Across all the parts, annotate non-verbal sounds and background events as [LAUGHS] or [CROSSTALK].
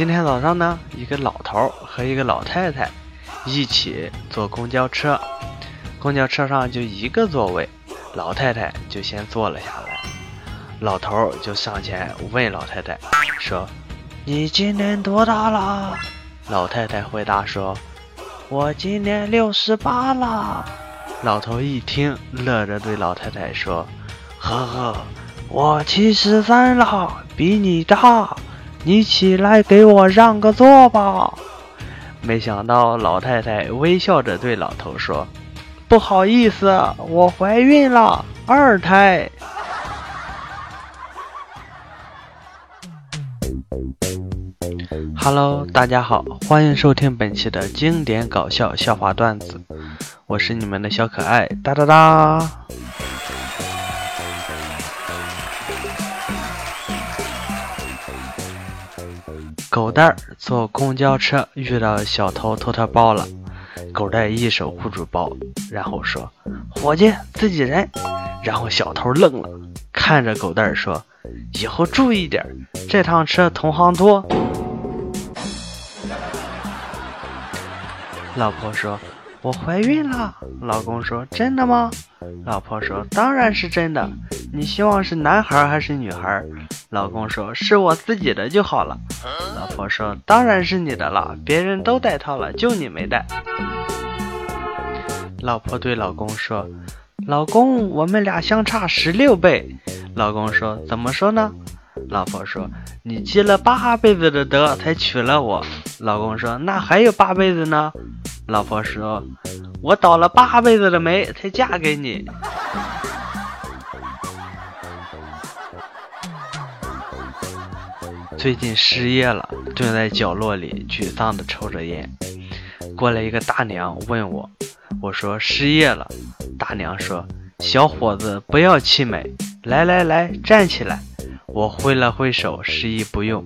今天早上呢，一个老头和一个老太太一起坐公交车，公交车上就一个座位，老太太就先坐了下来。老头就上前问老太太说：“你今年多大了？”老太太回答说：“我今年六十八了。”老头一听，乐着对老太太说：“呵呵，我七十三了，比你大。”你起来给我让个座吧！没想到老太太微笑着对老头说：“不好意思，我怀孕了，二胎。” Hello，大家好，欢迎收听本期的经典搞笑笑话段子，我是你们的小可爱哒哒哒。狗蛋儿坐公交车遇到小偷偷他包了，狗蛋一手护住包，然后说：“伙计，自己人。”然后小偷愣了，看着狗蛋儿说：“以后注意点，这趟车同行多。”老婆说。我怀孕了，老公说：“真的吗？”老婆说：“当然是真的。你希望是男孩还是女孩？”老公说：“是我自己的就好了。”老婆说：“当然是你的了，别人都戴套了，就你没戴。”老婆对老公说：“老公，我们俩相差十六倍。”老公说：“怎么说呢？”老婆说：“你积了八辈子的德才娶了我。”老公说：“那还有八辈子呢？”老婆说：“我倒了八辈子的霉才嫁给你。”最近失业了，蹲在角落里沮丧的抽着烟。过来一个大娘问我，我说失业了。大娘说：“小伙子，不要气馁，来来来，站起来。”我挥了挥手，示意不用。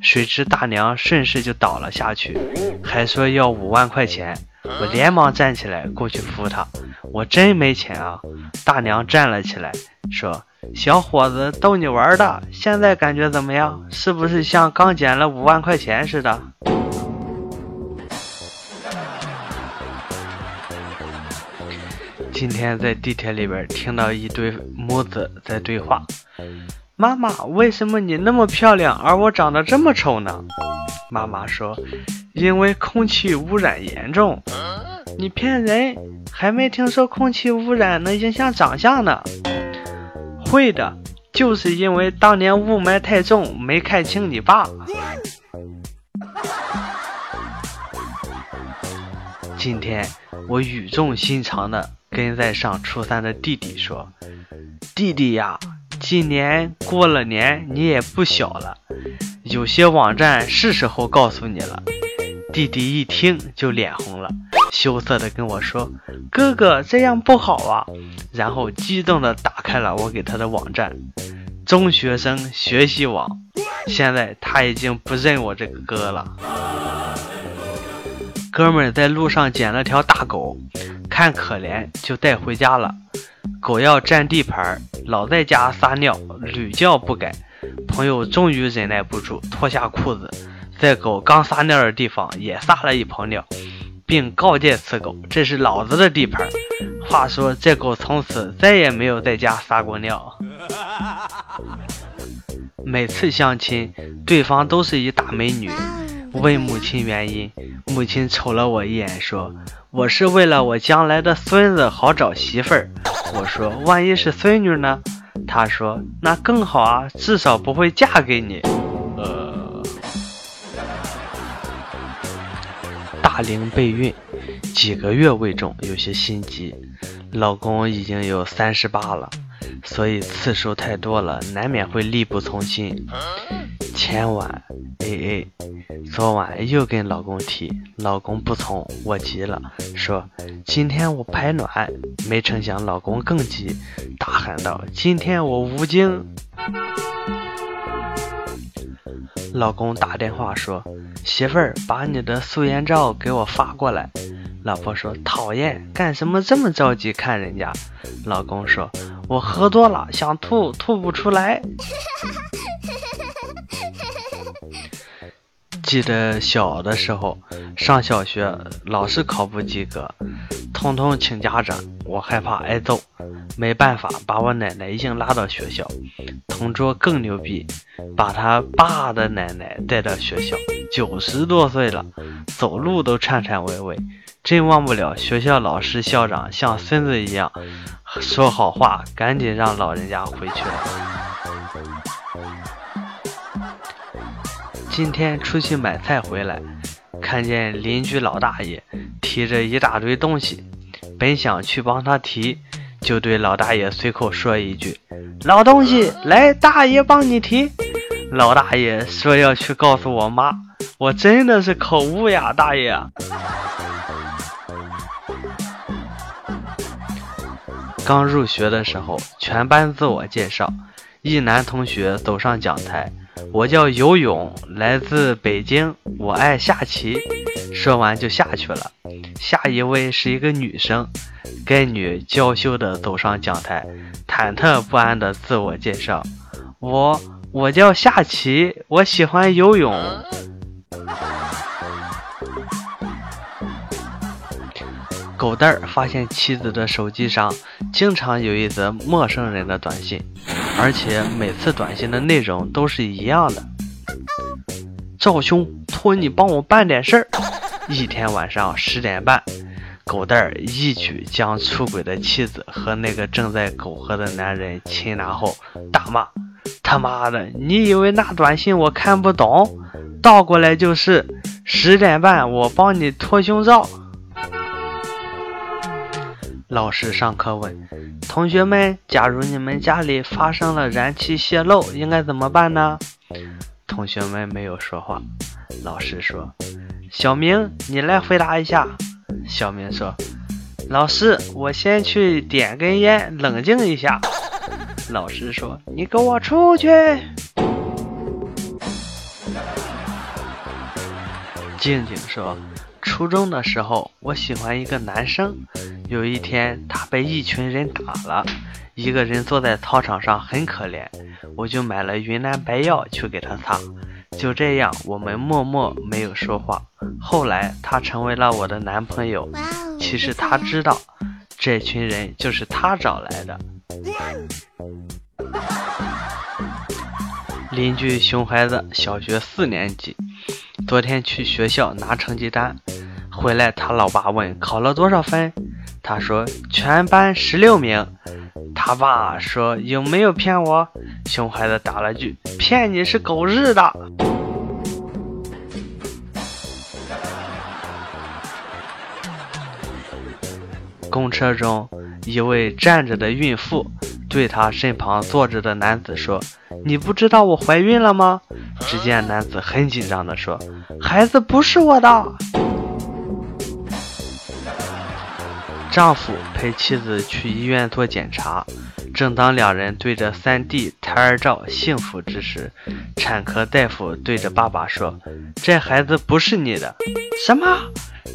谁知大娘顺势就倒了下去，还说要五万块钱。我连忙站起来过去扶他。我真没钱啊！大娘站了起来，说：“小伙子，逗你玩的。现在感觉怎么样？是不是像刚捡了五万块钱似的？” [LAUGHS] 今天在地铁里边听到一对母子在对话。妈妈，为什么你那么漂亮，而我长得这么丑呢？妈妈说：“因为空气污染严重。”你骗人，还没听说空气污染能影响长相呢。会的，就是因为当年雾霾太重，没看清你爸。今天我语重心长的跟在上初三的弟弟说：“弟弟呀。”今年过了年，你也不小了，有些网站是时候告诉你了。弟弟一听就脸红了，羞涩的跟我说：“哥哥这样不好啊。”然后激动的打开了我给他的网站——中学生学习网。现在他已经不认我这个哥了。哥们在路上捡了条大狗，看可怜就带回家了。狗要占地盘，老在家撒尿，屡教不改。朋友终于忍耐不住，脱下裤子，在狗刚撒尿的地方也撒了一泡尿，并告诫此狗：“这是老子的地盘。”话说，这狗从此再也没有在家撒过尿。每次相亲，对方都是一大美女。问母亲原因，母亲瞅了我一眼，说：“我是为了我将来的孙子好找媳妇儿。”我说：“万一是孙女呢？”她说：“那更好啊，至少不会嫁给你。”大龄备孕，几个月未中，有些心急。老公已经有三十八了，所以次数太多了，难免会力不从心。前晚 A A，昨晚又跟老公提，老公不从，我急了，说今天我排卵，没成想老公更急，大喊道：“今天我无精。”老公打电话说：“媳妇儿，把你的素颜照给我发过来。”老婆说：“讨厌，干什么这么着急看人家？”老公说：“我喝多了，想吐，吐不出来。[LAUGHS] ”记得小的时候上小学，老是考不及格，通通请家长，我害怕挨揍，没办法，把我奶奶硬拉到学校。同桌更牛逼，把他爸的奶奶带到学校，九十多岁了，走路都颤颤巍巍，真忘不了学校老师校长像孙子一样说好话，赶紧让老人家回去了。今天出去买菜回来，看见邻居老大爷提着一大堆东西，本想去帮他提，就对老大爷随口说一句：“老东西，来，大爷帮你提。”老大爷说要去告诉我妈，我真的是口误呀，大爷。[LAUGHS] 刚入学的时候，全班自我介绍，一男同学走上讲台。我叫游泳，来自北京，我爱下棋。说完就下去了。下一位是一个女生，该女娇羞的走上讲台，忐忑不安的自我介绍：我我叫下棋，我喜欢游泳。狗蛋儿发现妻子的手机上经常有一则陌生人的短信。而且每次短信的内容都是一样的。赵兄，托你帮我办点事儿。一天晚上十点半，狗蛋儿一举将出轨的妻子和那个正在苟合的男人擒拿后，大骂：“他妈的，你以为那短信我看不懂？倒过来就是十点半，我帮你脱胸罩。”老师上课问同学们：“假如你们家里发生了燃气泄漏，应该怎么办呢？”同学们没有说话。老师说：“小明，你来回答一下。”小明说：“老师，我先去点根烟，冷静一下。”老师说：“你给我出去！”静静说。初中的时候，我喜欢一个男生。有一天，他被一群人打了，一个人坐在操场上很可怜，我就买了云南白药去给他擦。就这样，我们默默没有说话。后来，他成为了我的男朋友。其实他知道，这群人就是他找来的。[LAUGHS] 邻居熊孩子，小学四年级，昨天去学校拿成绩单。回来，他老爸问考了多少分，他说全班十六名。他爸说有没有骗我？熊孩子打了句骗你是狗日的。公车中，一位站着的孕妇对他身旁坐着的男子说：“你不知道我怀孕了吗？”只见男子很紧张地说：“孩子不是我的。”丈夫陪妻子去医院做检查，正当两人对着 3D 胎儿照幸福之时，产科大夫对着爸爸说：“这孩子不是你的。”什么？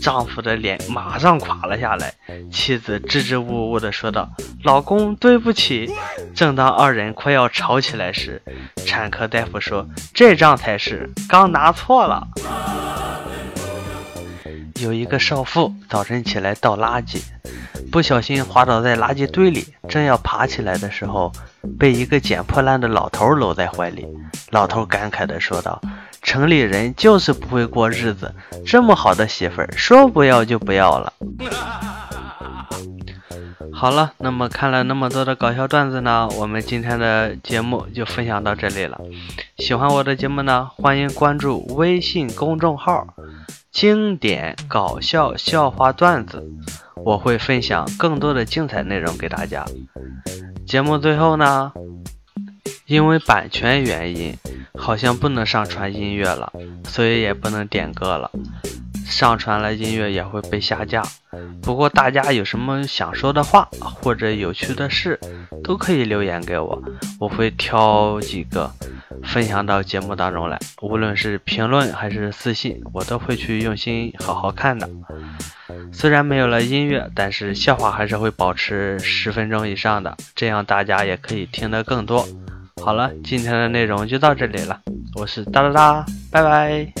丈夫的脸马上垮了下来。妻子支支吾吾地说道：“老公，对不起。”正当二人快要吵起来时，产科大夫说：“这张才是，刚拿错了。”有一个少妇早晨起来倒垃圾。不小心滑倒在垃圾堆里，正要爬起来的时候，被一个捡破烂的老头搂在怀里。老头感慨地说道：“城里人就是不会过日子，这么好的媳妇儿，说不要就不要了。[LAUGHS] ”好了，那么看了那么多的搞笑段子呢，我们今天的节目就分享到这里了。喜欢我的节目呢，欢迎关注微信公众号“经典搞笑笑话段子”。我会分享更多的精彩内容给大家。节目最后呢，因为版权原因，好像不能上传音乐了，所以也不能点歌了。上传了音乐也会被下架。不过大家有什么想说的话或者有趣的事，都可以留言给我，我会挑几个分享到节目当中来。无论是评论还是私信，我都会去用心好好看的。虽然没有了音乐，但是笑话还是会保持十分钟以上的，这样大家也可以听得更多。好了，今天的内容就到这里了，我是哒哒哒，拜拜。